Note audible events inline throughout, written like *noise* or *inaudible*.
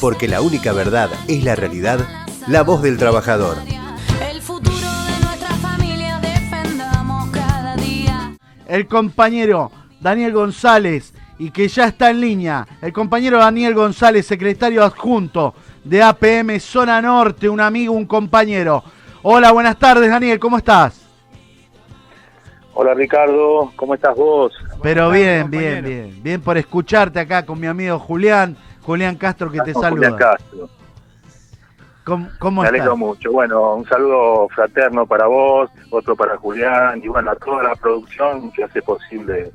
porque la única verdad es la realidad, la voz del trabajador. El futuro de nuestra familia defendamos cada día. el compañero Daniel González y que ya está en línea. El compañero Daniel González, secretario adjunto de APM Zona Norte, un amigo, un compañero. Hola, buenas tardes Daniel, ¿cómo estás? Hola Ricardo, ¿cómo estás vos? Pero bien, bien, bien. Bien por escucharte acá con mi amigo Julián, Julián Castro que te Con Julián saluda. Castro. ¿Cómo, cómo Me estás? alegro mucho. Bueno, un saludo fraterno para vos, otro para Julián y bueno, a toda la producción que hace posible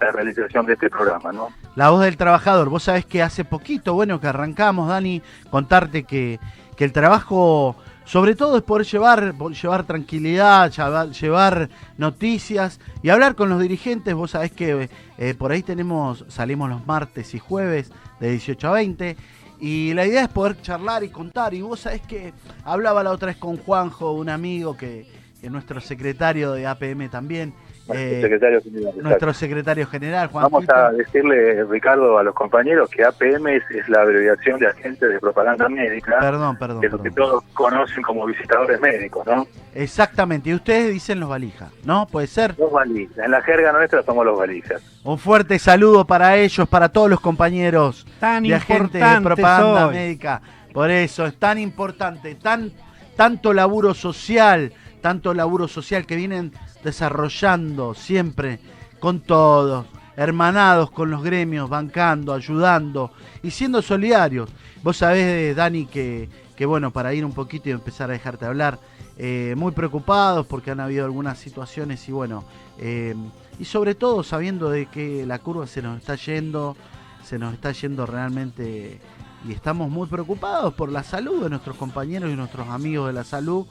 la realización de este programa, ¿no? La voz del trabajador. Vos sabés que hace poquito, bueno, que arrancamos, Dani, contarte que, que el trabajo, sobre todo, es poder llevar, llevar tranquilidad, llevar, llevar noticias y hablar con los dirigentes. Vos sabés que eh, por ahí tenemos, salimos los martes y jueves de 18 a 20. Y la idea es poder charlar y contar. Y vos sabés que hablaba la otra vez con Juanjo, un amigo que es nuestro secretario de APM también. Eh, Secretario General, nuestro secretario general, Juan Vamos a decirle, Ricardo, a los compañeros que APM es, es la abreviación de agente de propaganda médica, Perdón, perdón. que es lo que todos conocen como visitadores médicos, ¿no? Exactamente, y ustedes dicen los valijas, ¿no? Puede ser. Los valijas. En la jerga nuestra somos los valijas. Un fuerte saludo para ellos, para todos los compañeros Tan de agentes de propaganda soy. médica. Por eso es tan importante, tan tanto laburo social, tanto laburo social que vienen desarrollando siempre con todos, hermanados con los gremios, bancando, ayudando y siendo solidarios. Vos sabés, Dani, que, que bueno, para ir un poquito y empezar a dejarte hablar, eh, muy preocupados porque han habido algunas situaciones y bueno, eh, y sobre todo sabiendo de que la curva se nos está yendo, se nos está yendo realmente y estamos muy preocupados por la salud de nuestros compañeros y nuestros amigos de la salud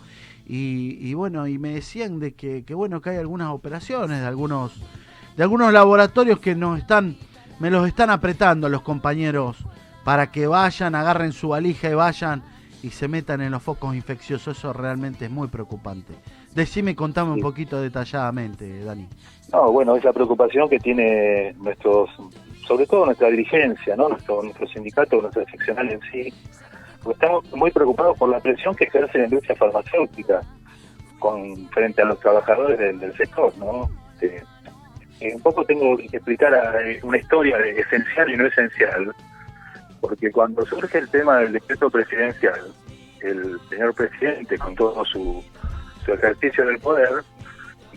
y, y bueno y me decían de que, que bueno que hay algunas operaciones de algunos de algunos laboratorios que nos están me los están apretando los compañeros para que vayan agarren su valija y vayan y se metan en los focos infecciosos. Eso realmente es muy preocupante. Decime contame un poquito detalladamente Dani. No, bueno, es la preocupación que tiene nuestros, sobre todo nuestra dirigencia, ¿no? Nuestro, nuestro sindicato, nuestra seccional en sí, porque estamos muy preocupados por la presión que ejerce la industria farmacéutica con frente a los trabajadores del, sector, ¿no? Eh, un poco tengo que explicar eh, una historia de esencial y no esencial, porque cuando surge el tema del decreto presidencial, el señor presidente, con todo su, su ejercicio del poder,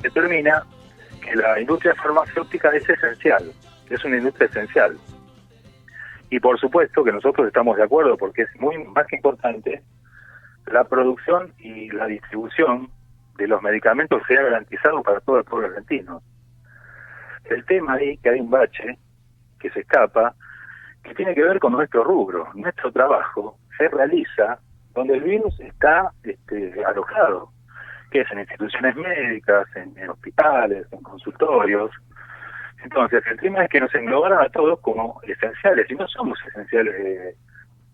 determina que la industria farmacéutica es esencial, es una industria esencial. Y por supuesto que nosotros estamos de acuerdo porque es muy más que importante la producción y la distribución de los medicamentos sea garantizado para todo el pueblo argentino. El tema ahí que hay un bache que se escapa, que tiene que ver con nuestro rubro. Nuestro trabajo se realiza donde el virus está este, alojado que es en instituciones médicas, en, en hospitales, en consultorios. Entonces, el tema es que nos englobaron a todos como esenciales, y no somos esenciales de,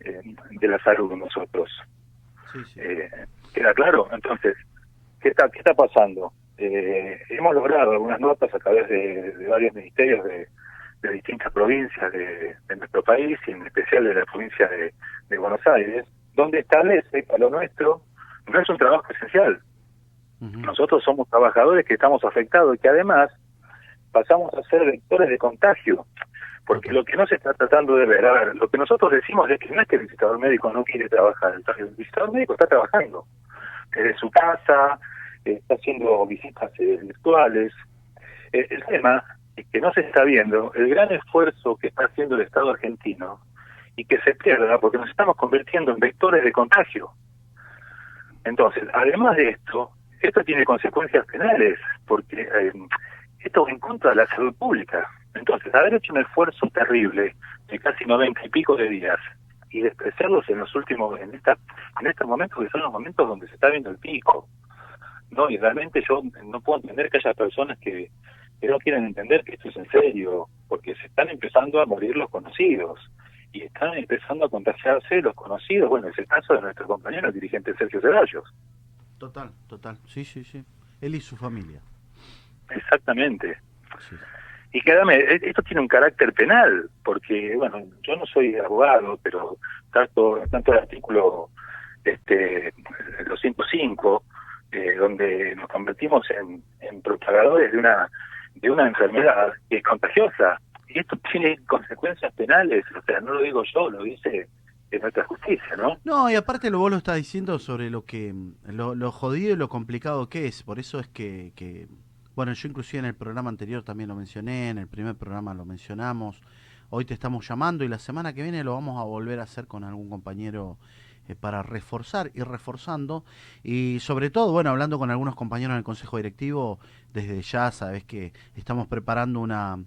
eh, de la salud nosotros. sí, sí. Eh, ¿Queda claro? Entonces, ¿qué está, qué está pasando? Eh, hemos logrado algunas notas a través de, de varios ministerios de, de distintas provincias de, de nuestro país, y en especial de la provincia de, de Buenos Aires, donde establece que lo nuestro no es un trabajo esencial, nosotros somos trabajadores que estamos afectados y que además pasamos a ser vectores de contagio. Porque lo que no se está tratando de ver, a ver, lo que nosotros decimos es que no es que el visitador médico no quiere trabajar, el visitador médico está trabajando desde su casa, eh, está haciendo visitas eh, virtuales. Eh, el tema es que no se está viendo el gran esfuerzo que está haciendo el Estado argentino y que se pierda porque nos estamos convirtiendo en vectores de contagio. Entonces, además de esto, esto tiene consecuencias penales, porque eh, esto va en contra de la salud pública. Entonces, haber hecho un esfuerzo terrible de casi noventa y pico de días y despreciarlos en los últimos, en esta, en estos momentos que son los momentos donde se está viendo el pico. No, y realmente yo no puedo entender que haya personas que, que no quieren entender que esto es en serio, porque se están empezando a morir los conocidos y están empezando a contagiarse los conocidos. Bueno, es el caso de nuestro compañero el dirigente Sergio Ceballos. Total, total. Sí, sí, sí. Él y su familia. Exactamente. Sí. y además e- esto tiene un carácter penal, porque, bueno, yo no soy abogado, pero tanto, tanto el artículo este 205, eh, donde nos convertimos en, en propagadores de una de una enfermedad que es contagiosa. Y esto tiene consecuencias penales, o sea, no lo digo yo, lo dice eh, nuestra justicia, ¿no? No, y aparte lo vos lo estás diciendo sobre lo que lo, lo jodido y lo complicado que es. Por eso es que, que, bueno, yo inclusive en el programa anterior también lo mencioné, en el primer programa lo mencionamos. Hoy te estamos llamando y la semana que viene lo vamos a volver a hacer con algún compañero eh, para reforzar, ir reforzando y sobre todo, bueno, hablando con algunos compañeros en el Consejo Directivo, desde ya sabes que estamos preparando una,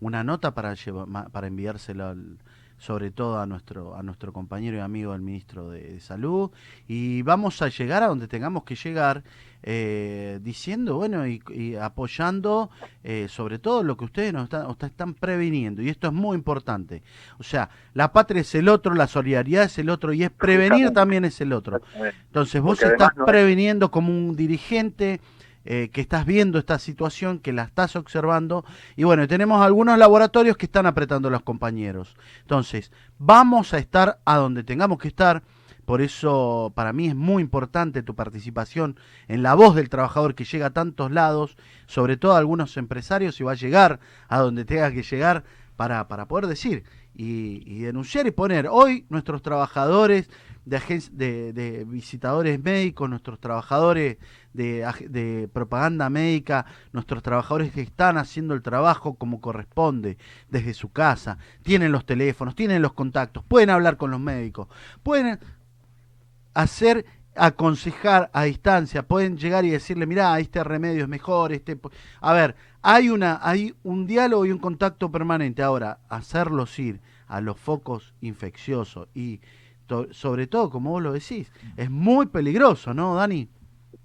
una nota para, lleva- ma- para enviársela al- sobre todo a nuestro, a nuestro compañero y amigo el ministro de, de Salud y vamos a llegar a donde tengamos que llegar eh, diciendo, bueno, y, y apoyando eh, sobre todo lo que ustedes nos están, están previniendo y esto es muy importante. O sea, la patria es el otro, la solidaridad es el otro y es prevenir también es el otro. Entonces vos Porque estás no es- previniendo como un dirigente eh, que estás viendo esta situación, que la estás observando. Y bueno, tenemos algunos laboratorios que están apretando a los compañeros. Entonces, vamos a estar a donde tengamos que estar. Por eso para mí es muy importante tu participación en la voz del trabajador que llega a tantos lados, sobre todo a algunos empresarios y va a llegar a donde tenga que llegar para, para poder decir y, y denunciar y poner hoy nuestros trabajadores de, de, de visitadores médicos, nuestros trabajadores de, de propaganda médica, nuestros trabajadores que están haciendo el trabajo como corresponde desde su casa, tienen los teléfonos, tienen los contactos, pueden hablar con los médicos, pueden hacer aconsejar a distancia, pueden llegar y decirle, mirá, este remedio es mejor, este po-". a ver, hay una hay un diálogo y un contacto permanente. Ahora, hacerlos ir a los focos infecciosos y sobre todo, como vos lo decís, es muy peligroso, ¿no, Dani?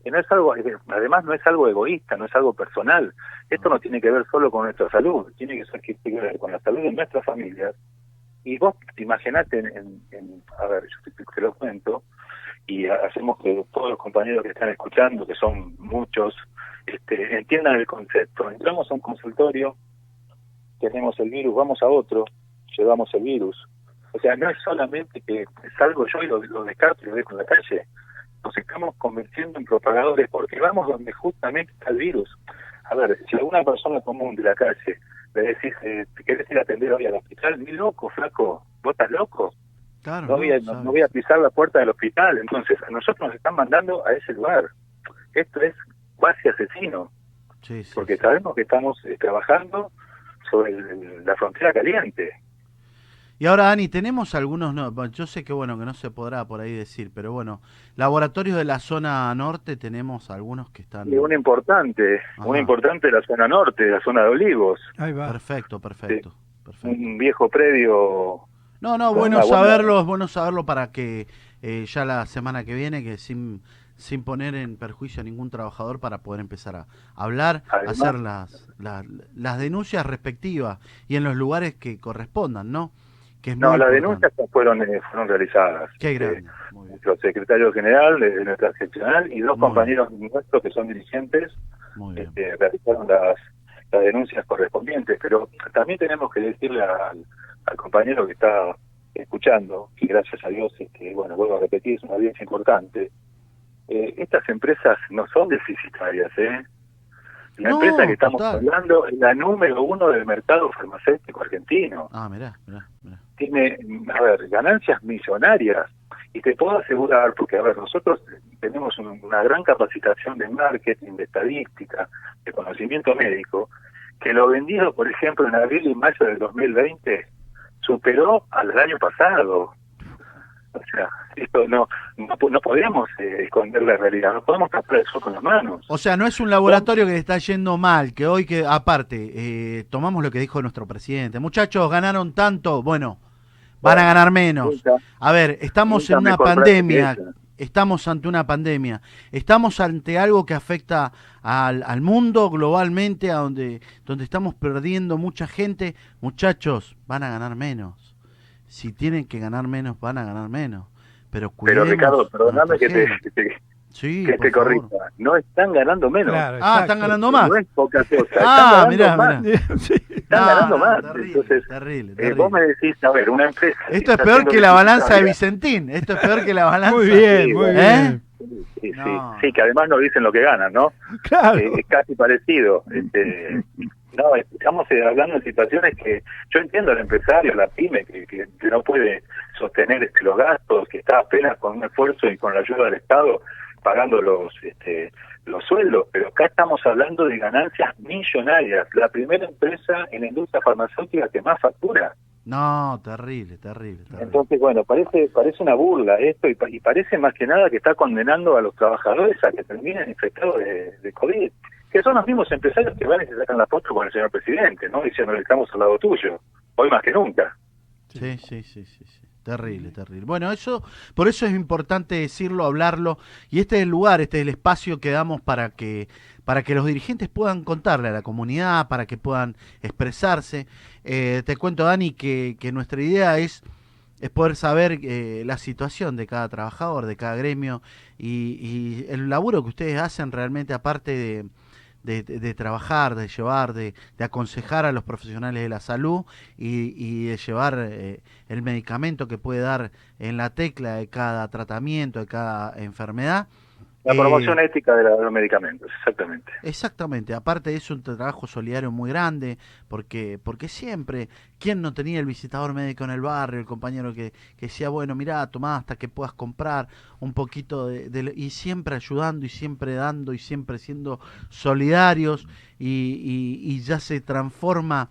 que no es algo, además no es algo egoísta, no es algo personal. Esto no tiene que ver solo con nuestra salud, tiene que ver con la salud de nuestras familias. Y vos imaginate, en, en- en- a ver, yo te, te lo cuento, y ha- hacemos que todos los compañeros que están escuchando, que son muchos, este, entiendan el concepto. Entramos a un consultorio, tenemos el virus, vamos a otro, llevamos el virus. O sea, no es solamente que salgo yo y lo, lo descarto y lo dejo en la calle. Nos estamos convirtiendo en propagadores porque vamos donde justamente está el virus. A ver, si alguna persona común de la calle le decís, eh, ¿te querés ir a atender hoy al hospital? Ni loco, flaco, ¿vos estás loco? Claro, no voy, a, no, ¿sabes? no voy a pisar la puerta del hospital. Entonces, a nosotros nos están mandando a ese lugar. Esto es cuasi asesino, Sí, sí, porque sí. sabemos que estamos eh, trabajando sobre el- la frontera caliente. Y ahora, Dani, tenemos algunos, no, yo sé que bueno, que no se podrá por ahí decir, pero bueno, laboratorios de la zona norte tenemos algunos que están... Y una importante, Ajá. importante de la zona norte, de la zona de Olivos, Ahí va. Perfecto, perfecto, perfecto. un viejo predio. No, no, bueno buena- saberlo, es bueno saberlo para que eh, ya la semana que viene, que sin, sin poner en perjuicio a ningún trabajador, para poder empezar a hablar, Además- hacer las, las, las denuncias respectivas y en los lugares que correspondan, ¿no? Que es No, muy las importante. denuncias fueron, eh, fueron realizadas. Qué Eh, grande. Bien, nuestro secretario general de, nuestra seccional y dos Muy compañeros nuestros que son dirigentes este, realizaron las, las denuncias correspondientes, pero también tenemos que decirle al, al compañero que está escuchando, que gracias a Dios, este, bueno, vuelvo a repetir, es una audiencia importante, eh, estas empresas no son deficitarias, ¿eh? La No, empresa que estamos total. hablando es la número uno del mercado farmacéutico argentino. Ah, mirá, mirá, mirá. Tiene, a ver, ganancias millonarias. Y te puedo asegurar, porque, a ver, nosotros tenemos un- una gran capacitación de marketing, de estadística, de conocimiento médico, que lo vendido, por ejemplo, en abril y mayo del 2020 superó al año pasado. O sea, esto no no, no podemos eh, esconder la realidad, no podemos tapar eso con las manos. O sea, no es un laboratorio que está yendo mal, que hoy que, aparte, eh, tomamos lo que dijo nuestro presidente. Muchachos, ganaron tanto, bueno, van a ganar menos. A ver, estamos en una pandemia, estamos ante una pandemia, estamos ante algo que afecta al, al mundo globalmente, a donde, donde estamos perdiendo mucha gente. Muchachos, van a ganar menos. Si tienen que ganar menos, van a ganar menos. Pero Pero cuidemos Ricardo, a perdóname te, que te- Sí, que te corrija, no están ganando menos. Claro, Ah, están ganando más. No es poca cosa. Ah, están mirá, ganando más. mirá. Sí. *laughs* Están ganando más. terrible, Entonces, terrible, eh, terrible. vos me decís, a ver, una empresa. Esto es peor que la balanza de Vicentín. Esto es peor que la balanza. Muy bien, Sí, muy. ¿Eh? bien. Sí, sí, No. sí, que además no dicen lo que ganan, ¿no? Claro. Eh, es casi parecido. Este, no, estamos eh, hablando de situaciones que yo entiendo al empresario, la pyme, que, que, que no puede sostener este, los gastos, que está apenas con un esfuerzo y con la ayuda del Estado pagando los este, los sueldos, pero acá estamos hablando de ganancias millonarias. La primera empresa en la industria farmacéutica que más factura. No, terrible, terrible, terrible. Entonces, bueno, parece parece una burla esto y, pa- y parece más que nada que está condenando a los trabajadores a que terminen infectados de, de COVID, que son los mismos empresarios que van y se sacan la foto con el señor presidente, ¿no? Diciendo que estamos al lado tuyo, hoy más que nunca. Sí, sí, sí, sí, sí. Terrible, terrible. Bueno, eso, por eso es importante decirlo, hablarlo, y este es el lugar, este es el espacio que damos para que, para que los dirigentes puedan contarle a la comunidad, para que puedan expresarse. Eh, te cuento, Dani, que, que nuestra idea es, es poder saber eh, la situación de cada trabajador, de cada gremio, y, y el laburo que ustedes hacen realmente, aparte de, de, de- trabajar, de llevar, de, de aconsejar a los profesionales de la salud y, y de llevar eh, el medicamento que puede dar en la tecla de cada tratamiento, de cada enfermedad. La Eh, promoción ética de, la- de los medicamentos, exactamente. Exactamente, aparte es un trabajo solidario muy grande, porque, porque siempre, ¿quién no tenía el visitador médico en el barrio, el compañero que, que decía, bueno, mira, tomá hasta que puedas comprar un poquito de, de- y siempre ayudando y siempre dando y siempre siendo solidarios y, y- y ya se transforma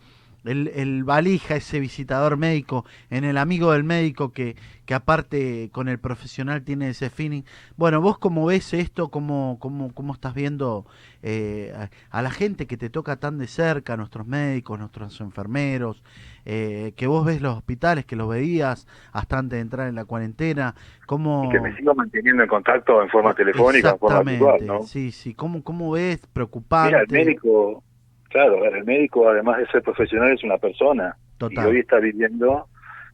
el, el valija, ese visitador médico, en el amigo del médico que, que aparte con el profesional tiene ese feeling. Bueno, vos cómo ves esto, cómo, cómo, cómo estás viendo eh, a, a la gente que te toca tan de cerca, a nuestros médicos, nuestros enfermeros, eh, que vos ves los hospitales, que los veías hasta antes de entrar en la cuarentena, cómo... Y que me sigo manteniendo en contacto en forma telefónica, en forma Exactamente, virtual, ¿no? sí, sí, ¿cómo, cómo ves? Preocupante. Mira, el médico, claro, el médico además de ser profesional es una persona Total. y hoy está viviendo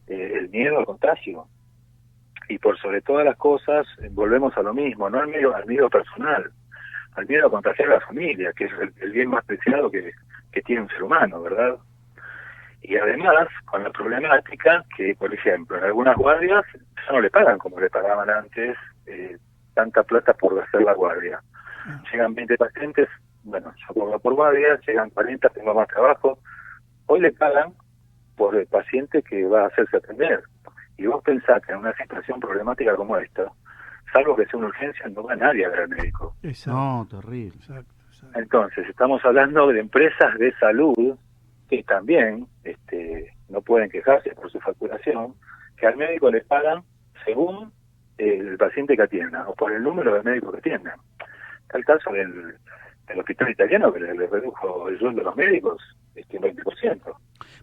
eh, el miedo al contagio. Y por sobre todas las cosas, volvemos a lo mismo, no al miedo, al miedo personal, al miedo a contagiar a la familia, que es el, el bien más preciado que, que tiene un ser humano, ¿verdad? Y además, con la problemática que, por ejemplo, en algunas guardias ya no le pagan como le pagaban antes eh, tanta plata por hacer la guardia. Llegan 20 pacientes, bueno, yo cobro por guardia, llegan 40, tengo más trabajo. Hoy le pagan por el paciente que va a hacerse atender. Y vos pensás que en una situación problemática como esta, salvo que sea una urgencia, no va nadie a ver al médico. Exacto. No, terrible. Exacto, exacto. Entonces, estamos hablando de empresas de salud que también este, no pueden quejarse por su facturación, que al médico le pagan según el paciente que atienda o por el número de médicos que atiendan. Está el caso del, del hospital italiano que le, le redujo el sueldo a los médicos este, un 20%.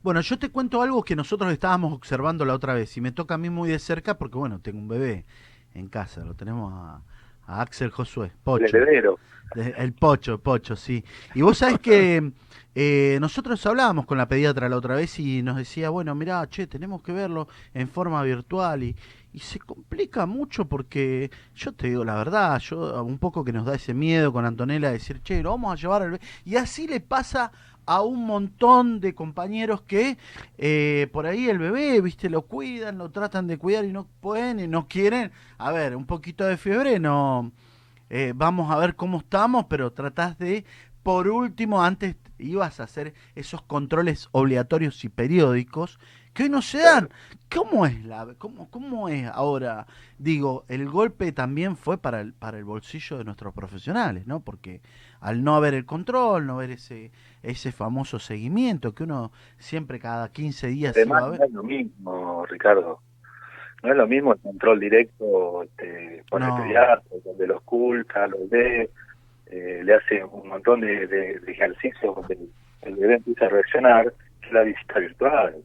Bueno, yo te cuento algo que nosotros estábamos observando la otra vez y me toca a mí muy de cerca porque, bueno, tengo un bebé en casa, lo tenemos a, a Axel Josué, El Pocho. heredero. De- El Pocho, Pocho, sí. Y vos sabés que eh, nosotros hablábamos con la pediatra la otra vez y nos decía, bueno, mirá, che, tenemos que verlo en forma virtual y, y se complica mucho porque yo te digo la verdad, yo un poco que nos da ese miedo con Antonella de decir, che, lo vamos a llevar al. Y así le pasa a un montón de compañeros que eh, por ahí el bebé, viste, lo cuidan, lo tratan de cuidar y no pueden y no quieren. A ver, un poquito de fiebre, no eh, vamos a ver cómo estamos, pero tratás de, por último, antes ibas a hacer esos controles obligatorios y periódicos que hoy no se dan. ¿Cómo es la, cómo, cómo es ahora? Digo, el golpe también fue para el, para el bolsillo de nuestros profesionales, ¿no? Porque al no haber el control, no ver ese, ese famoso seguimiento que uno siempre cada 15 días Además, a no ver. es lo mismo, Ricardo. No es lo mismo el control directo este, con No. el pediatra, donde lo oculta, lo ve, eh, le hace un montón de, de- de ejercicios donde el, el bebé empieza a reaccionar, que la visita virtual.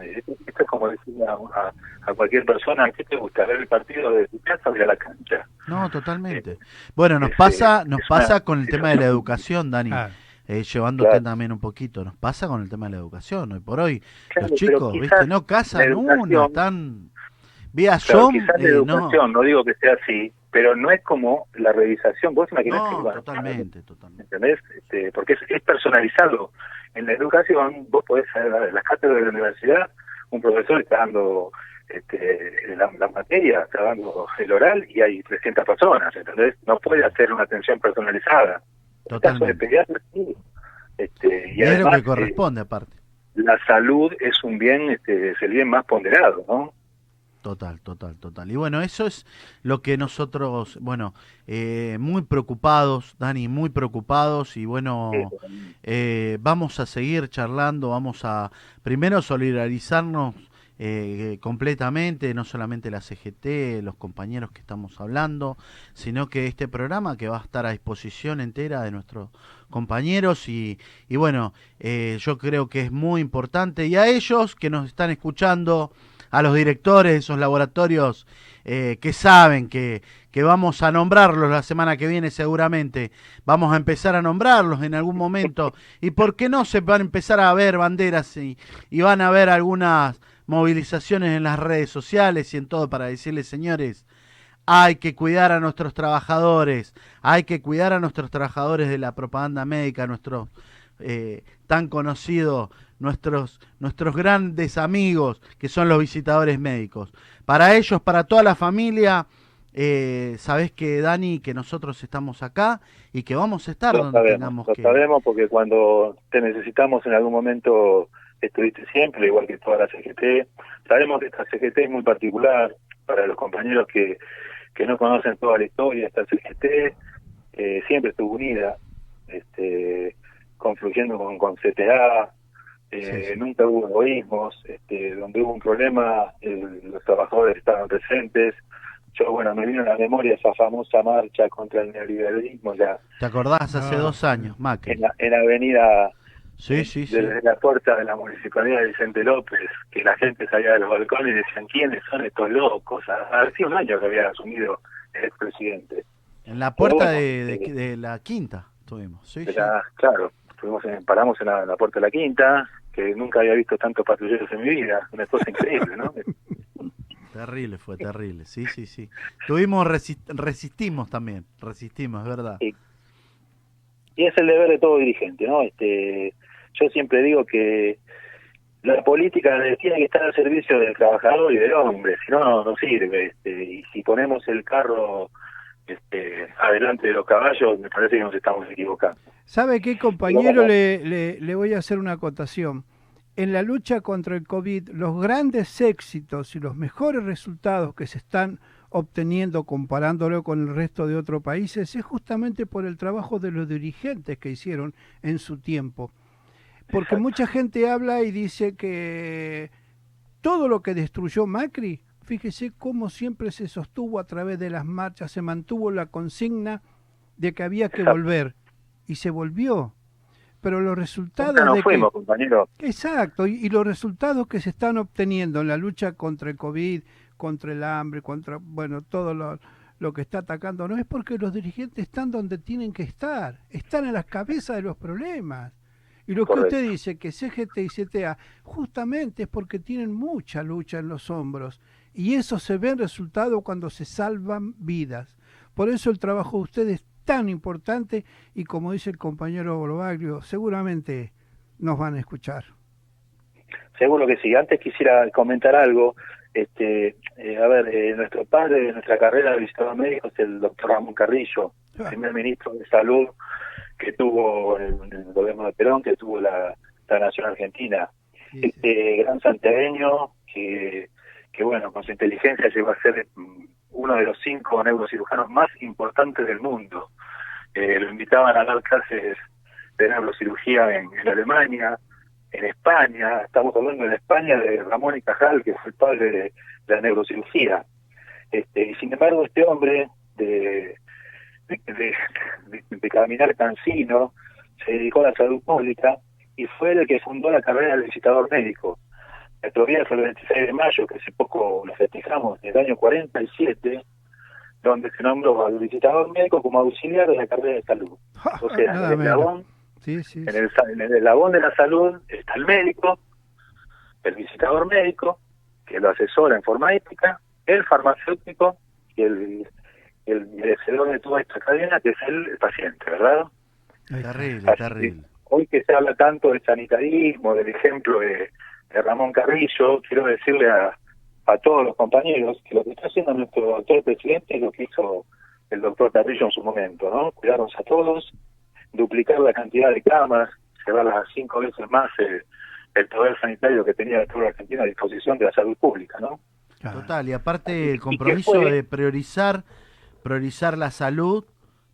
Eh, Esto, es como decirle a, a- a cualquier persona, ¿qué te gusta? ¿Ver el partido de tu casa o ir a la cancha? No, totalmente. Bueno, nos es, pasa, eh, nos es una pasa con el tema de la educación, Dani. Claro. eh, llevándote Claro. también un poquito. Nos pasa con el tema de la educación. Hoy por hoy, Claro, los chicos, ¿viste? No casan una, educación- están vía Claro, Zoom. quizás la eh, no. educación, no. digo que sea así, pero no es como la revisación. Vos imaginás que No, bueno, totalmente, totalmente. ¿entendés? Este, porque es, es personalizado. En la educación, vos podés en las cátedras de la universidad, un profesor está dando este, la, la materia, está dando el oral y hay 300 personas, ¿entendés? No puede hacer una atención personalizada. En el caso de Totalmente. pediatría, sí. Este, y es lo que eh, corresponde aparte. la salud es un bien, este, es el bien más ponderado, ¿no? Total, total, total. Y bueno, eso es lo que nosotros, bueno, eh, muy preocupados, Dani, muy preocupados y bueno, eh, vamos a seguir charlando, vamos a primero solidarizarnos eh, completamente, no solamente la CGT, los compañeros que estamos hablando, sino que este programa que va a estar a disposición entera de nuestros compañeros y, y bueno, eh, yo creo que es muy importante y a ellos que nos están escuchando, a los directores de esos laboratorios eh, que saben que, que vamos a nombrarlos la semana que viene seguramente, vamos a empezar a nombrarlos en algún momento. Y por qué no se van a empezar a ver banderas y, y van a ver algunas movilizaciones en las redes sociales y en todo para decirles señores, hay que cuidar a nuestros trabajadores, hay que cuidar a nuestros trabajadores de la propaganda médica, nuestros eh, tan conocidos, nuestros, nuestros grandes amigos que son los visitadores médicos. Para ellos, para toda la familia, eh, sabés que Dani, que nosotros estamos acá y que vamos a estar Lo donde sabemos, tengamos lo que. sabemos porque cuando te necesitamos en algún momento estuviste siempre, igual que toda la CGT. Sabemos que esta CGT es muy particular para los compañeros que, que no conocen toda la historia. Esta CGT eh, siempre estuvo unida, este, confluyendo con, con CTA, eh, Sí, sí. nunca hubo egoísmos, este, donde hubo un problema, el- los trabajadores estaban presentes. Yo, bueno, me vino a la memoria esa famosa marcha contra el neoliberalismo, ya ¿Te acordás? Hace Ah, dos años, Macri. en la, en la avenida Sí, sí, sí. desde la puerta de la municipalidad de Vicente López, que la gente salía de los balcones y decían, ¿quiénes son estos locos? Hace un año que había asumido el expresidente. En la puerta bueno, de, de- de la quinta estuvimos. Sí, sí. Era, claro, fuimos en- paramos en la, en la puerta de la quinta, que nunca había visto tantos patrulleros en mi vida, una cosa increíble, ¿no? *laughs* Terrible, fue terrible. Sí, sí, sí. Tuvimos, resi- resistimos también. Resistimos, es verdad. Sí. y es el deber de todo dirigente, ¿no? Este, yo siempre digo que la política tiene que estar al servicio del trabajador y del hombre, si no, no, no sirve. Este, y si ponemos el carro este, adelante de los caballos, me parece que nos estamos equivocando. ¿Sabe qué, compañero? Le, le, le voy a hacer una acotación. En la lucha contra el COVID, los grandes éxitos y los mejores resultados que se están obteniendo comparándolo con el resto de otros países es justamente por el trabajo de los dirigentes que hicieron en su tiempo. Porque Exacto. mucha gente habla y dice que todo lo que destruyó Macri, fíjese cómo siempre se sostuvo a través de las marchas, se mantuvo la consigna de que había que Exacto. volver y se volvió. Pero los resultados Nunca nos de fuimos, que, compañero. exacto, y, y los resultados que se están obteniendo en la lucha contra el COVID, contra el hambre, contra bueno, todo lo, lo que está atacando, no es porque los dirigentes están donde tienen que estar, están en las cabezas de los problemas. Y lo Correcto. que usted dice, que CGT y CTA, justamente es porque tienen mucha lucha en los hombros. Y eso se ve en resultado cuando se salvan vidas. Por eso el trabajo de ustedes es tan importante y como dice el compañero Bolobaglio, seguramente nos van a escuchar. Seguro que sí. Antes quisiera comentar algo. Este, eh, a ver, eh, nuestro padre de nuestra carrera de visitador médico es el doctor Ramón Carrillo, Ah. primer ministro de salud que tuvo el, el gobierno de Perón, que tuvo la, la nación argentina. Este gran santiagueño que, que, bueno, con su inteligencia llegó a ser mm, uno de los cinco neurocirujanos más importantes del mundo. Eh, lo invitaban a dar clases de neurocirugía en, Alemania, en España, estamos hablando en España de Ramón y Cajal, que fue el padre de, de la neurocirugía. Este, y sin embargo, este hombre de, de, de, de- de caminar cansino se dedicó a la salud pública y fue el que fundó la carrera del visitador médico. Nuestro día fue el 26 de mayo, que hace poco lo festejamos, en el año 47, donde se nombró al visitador médico como auxiliar de la carrera de salud. O sea, en el eslabón Sí, sí, en el, en el eslabón de la salud está el médico, el visitador médico, que lo asesora en forma ética, el farmacéutico y el, el merecedor de toda esta cadena, que es el paciente, ¿verdad? Terrible, terrible. Hoy que se habla tanto del sanitarismo, del ejemplo de, de Ramón Carrillo, quiero decirle a, a todos los compañeros que lo que está haciendo nuestro doctor presidente es lo que hizo el doctor Carrillo en su momento, ¿no? Cuidarnos a todos, duplicar la cantidad de camas, llevarlas a cinco veces más el, el poder sanitario que tenía toda Argentina a disposición de la salud pública, ¿no? Total, y aparte el compromiso de priorizar, priorizar la salud,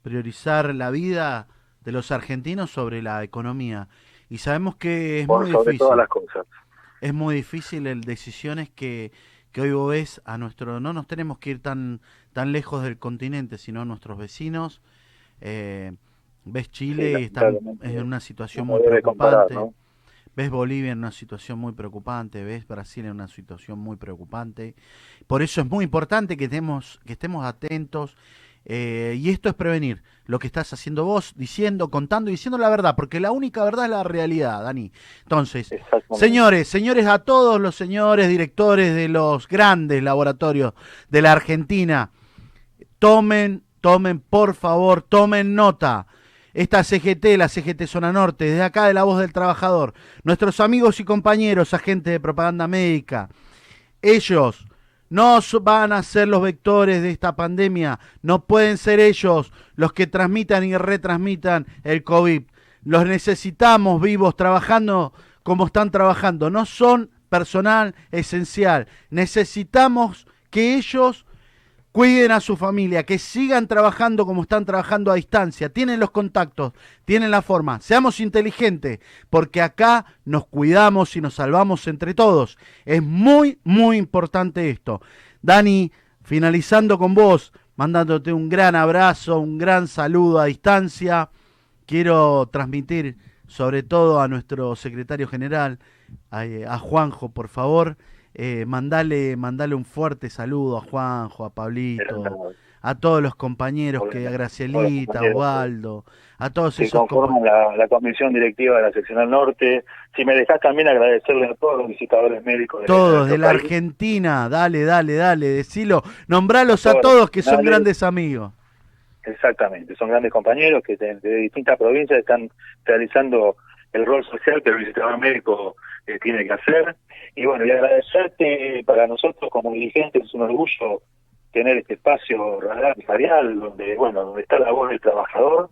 priorizar la vida de los argentinos sobre la economía. Y sabemos que es Por muy sobre difícil. todas las cosas. Es muy difícil el decisiones que, que hoy vos ves a nuestro, no nos tenemos que ir tan, tan lejos del continente, sino a nuestros vecinos. Eh, ves Chile Sí, y está en una situación No muy comparar, preocupante. ¿no? Ves Bolivia en una situación muy preocupante, ves Brasil en una situación muy preocupante. Por eso es muy importante que estemos, que estemos atentos. Eh, y esto es prevenir lo que estás haciendo vos, diciendo, contando y diciendo la verdad, porque la única verdad es la realidad, Dani. Entonces, señores, señores, a todos los señores directores de los grandes laboratorios de la Argentina, tomen, tomen, por favor, tomen nota. Esta CGT, la CGT Zona Norte, desde acá de la voz del trabajador, nuestros amigos y compañeros, agentes de propaganda médica, ellos no van a ser los vectores de esta pandemia, no pueden ser ellos los que transmitan y retransmitan el COVID. Los necesitamos vivos, trabajando como están trabajando. No son personal esencial. Necesitamos que ellos cuiden a su familia, que sigan trabajando como están trabajando a distancia, tienen los contactos, tienen la forma, seamos inteligentes, porque acá nos cuidamos y nos salvamos entre todos. Es muy, muy importante esto. Dani, finalizando con vos, mandándote un gran abrazo, un gran saludo a distancia, quiero transmitir sobre todo a nuestro secretario general, a, eh, Juanjo, por favor, eh, mandale, mandale un fuerte saludo a Juanjo, a Pablito, a todos los compañeros, que a Gracielita, a Waldo, a todos que esos conforman compañeros. la, la comisión directiva de la seccional norte. Si me dejás también agradecerle a todos los visitadores médicos. de Todos de la. Argentina, dale, dale, dale, decilo, nombralos a Todos, todos que son grandes amigos. Exactamente, son grandes compañeros que de, de distintas provincias están realizando el rol social que el visitador médico eh, tiene que hacer. Y bueno, y agradecerte para nosotros como dirigentes, es un orgullo tener este espacio radial, donde, bueno, donde está la voz del trabajador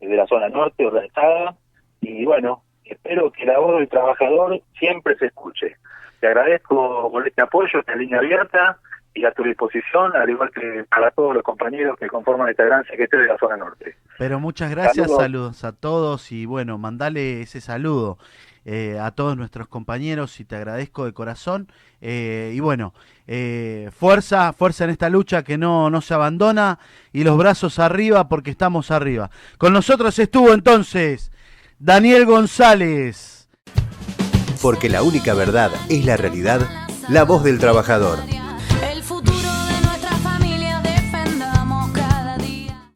eh, de la zona norte organizada. Y bueno, espero que la voz del trabajador siempre se escuche. Te agradezco por este apoyo, esta línea abierta y a tu disposición, al igual que para todos los compañeros que conforman esta gran secretaría de la zona norte. Pero muchas gracias, Saludos. saludos a todos y bueno, mandale ese saludo eh, a todos nuestros compañeros y te agradezco de corazón. Eh, y bueno, eh, fuerza, fuerza en esta lucha que no, no se abandona y los brazos arriba porque estamos arriba. Con nosotros estuvo entonces Daniel González. Porque la única verdad es la realidad, la voz del trabajador.